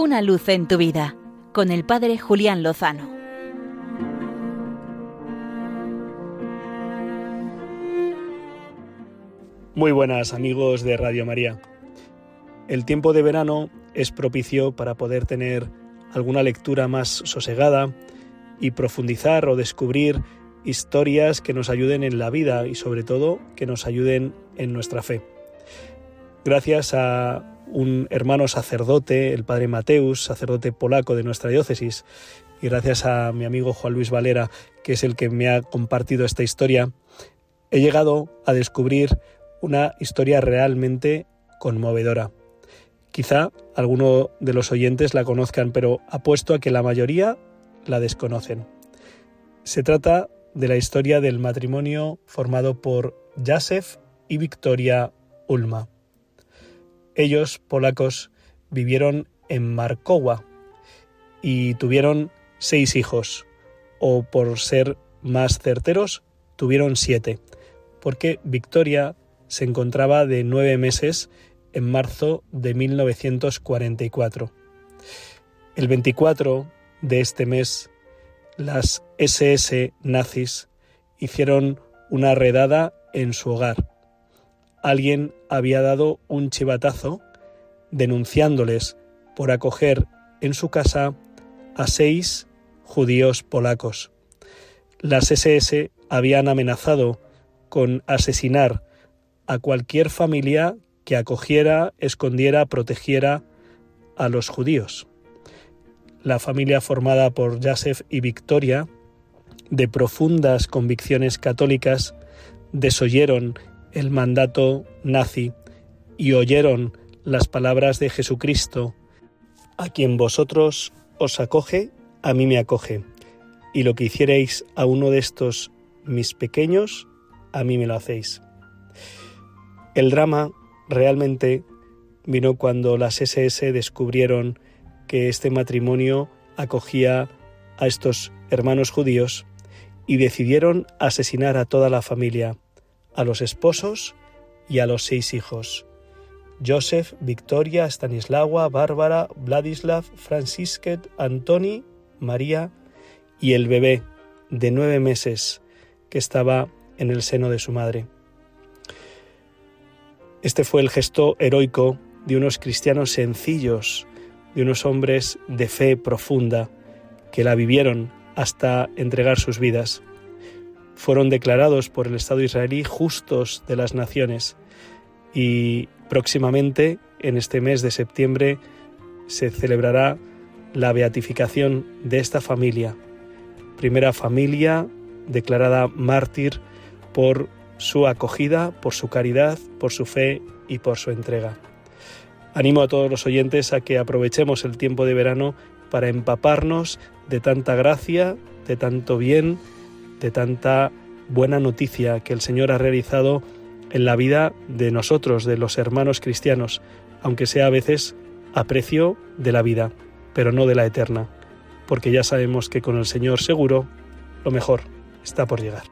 Una luz en tu vida con el Padre Julián Lozano. Muy buenas amigos de Radio María. El tiempo de verano es propicio para poder tener alguna lectura más sosegada y profundizar o descubrir historias que nos ayuden en la vida y sobre todo que nos ayuden en nuestra fe. Gracias a un hermano sacerdote, el padre Mateus, sacerdote polaco de nuestra diócesis, y gracias a mi amigo Juan Luis Valera, que es el que me ha compartido esta historia, he llegado a descubrir una historia realmente conmovedora. Quizá alguno de los oyentes la conozcan, pero apuesto a que la mayoría la desconocen. Se trata de la historia del matrimonio formado por Jacef y Victoria Ulma. Ellos, polacos, vivieron en Markowa y tuvieron seis hijos, o por ser más certeros, tuvieron siete, porque Victoria se encontraba de nueve meses en marzo de 1944. El 24 de este mes, las SS nazis hicieron una redada en su hogar alguien había dado un chivatazo denunciándoles por acoger en su casa a seis judíos polacos. Las SS habían amenazado con asesinar a cualquier familia que acogiera, escondiera, protegiera a los judíos. La familia formada por Joseph y Victoria, de profundas convicciones católicas, desoyeron el mandato nazi y oyeron las palabras de Jesucristo, a quien vosotros os acoge, a mí me acoge, y lo que hicierais a uno de estos mis pequeños, a mí me lo hacéis. El drama realmente vino cuando las SS descubrieron que este matrimonio acogía a estos hermanos judíos y decidieron asesinar a toda la familia a los esposos y a los seis hijos. Joseph, Victoria, Stanislawa, Bárbara, Vladislav, Francisquet, Antoni, María y el bebé de nueve meses que estaba en el seno de su madre. Este fue el gesto heroico de unos cristianos sencillos, de unos hombres de fe profunda, que la vivieron hasta entregar sus vidas fueron declarados por el Estado israelí justos de las naciones y próximamente, en este mes de septiembre, se celebrará la beatificación de esta familia, primera familia declarada mártir por su acogida, por su caridad, por su fe y por su entrega. Animo a todos los oyentes a que aprovechemos el tiempo de verano para empaparnos de tanta gracia, de tanto bien, de tanta buena noticia que el Señor ha realizado en la vida de nosotros, de los hermanos cristianos, aunque sea a veces a precio de la vida, pero no de la eterna, porque ya sabemos que con el Señor seguro lo mejor está por llegar.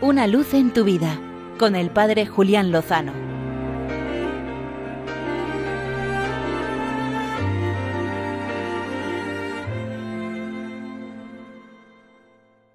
Una luz en tu vida, con el Padre Julián Lozano.